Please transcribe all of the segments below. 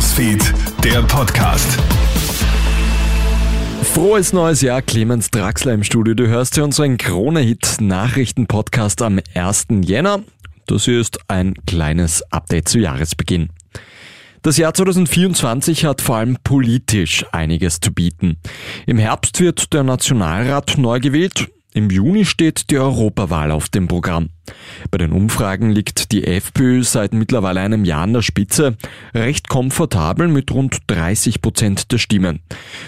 Newsfeed, der Podcast. Frohes neues Jahr, Clemens Draxler im Studio. Du hörst hier unseren Krone-Hit-Nachrichten-Podcast am 1. Jänner. Das hier ist ein kleines Update zu Jahresbeginn. Das Jahr 2024 hat vor allem politisch einiges zu bieten. Im Herbst wird der Nationalrat neu gewählt. Im Juni steht die Europawahl auf dem Programm. Bei den Umfragen liegt die FPÖ seit mittlerweile einem Jahr an der Spitze, recht komfortabel mit rund 30 Prozent der Stimmen.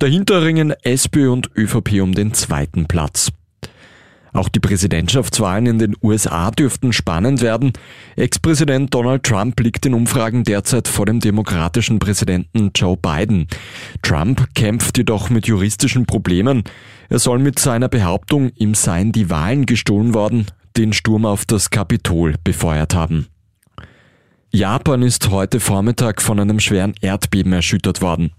Dahinter ringen SPÖ und ÖVP um den zweiten Platz. Auch die Präsidentschaftswahlen in den USA dürften spannend werden. Ex-Präsident Donald Trump liegt in Umfragen derzeit vor dem demokratischen Präsidenten Joe Biden. Trump kämpft jedoch mit juristischen Problemen. Er soll mit seiner Behauptung, ihm seien die Wahlen gestohlen worden, den Sturm auf das Kapitol befeuert haben. Japan ist heute Vormittag von einem schweren Erdbeben erschüttert worden.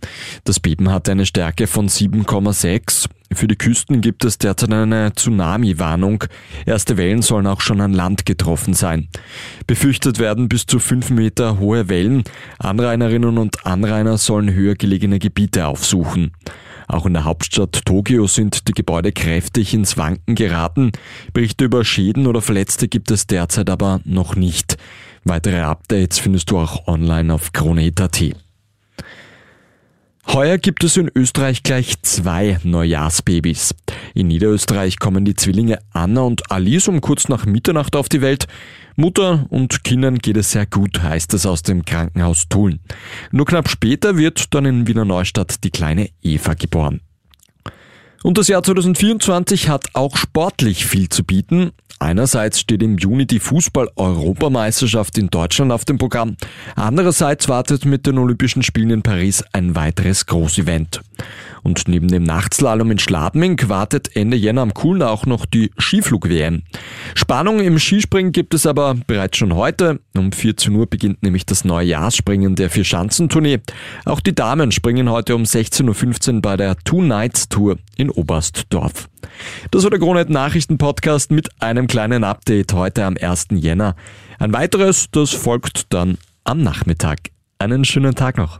Das Beben hatte eine Stärke von 7,6. Für die Küsten gibt es derzeit eine Tsunami-Warnung. Erste Wellen sollen auch schon an Land getroffen sein. Befürchtet werden bis zu 5 Meter hohe Wellen. Anrainerinnen und Anrainer sollen höher gelegene Gebiete aufsuchen. Auch in der Hauptstadt Tokio sind die Gebäude kräftig ins Wanken geraten. Berichte über Schäden oder Verletzte gibt es derzeit aber noch nicht. Weitere Updates findest du auch online auf Kronet.at. Heuer gibt es in Österreich gleich zwei Neujahrsbabys. In Niederösterreich kommen die Zwillinge Anna und Alice um kurz nach Mitternacht auf die Welt. Mutter und Kindern geht es sehr gut, heißt es aus dem Krankenhaus Tulln. Nur knapp später wird dann in Wiener Neustadt die kleine Eva geboren. Und das Jahr 2024 hat auch sportlich viel zu bieten. Einerseits steht im Juni die Fußball-Europameisterschaft in Deutschland auf dem Programm. Andererseits wartet mit den Olympischen Spielen in Paris ein weiteres Großevent. Und neben dem Nachtslalom in Schladming wartet Ende Jänner am Kuhlen auch noch die Skiflug-WM. Spannung im Skispringen gibt es aber bereits schon heute. Um 14 Uhr beginnt nämlich das neue Jahresspringen der Vier-Schanzentournee. Auch die Damen springen heute um 16.15 Uhr bei der Two Nights Tour in Oberstdorf. Das war der Kronet Nachrichten Podcast mit einem kleinen Update heute am 1. Jänner. Ein weiteres, das folgt dann am Nachmittag. Einen schönen Tag noch.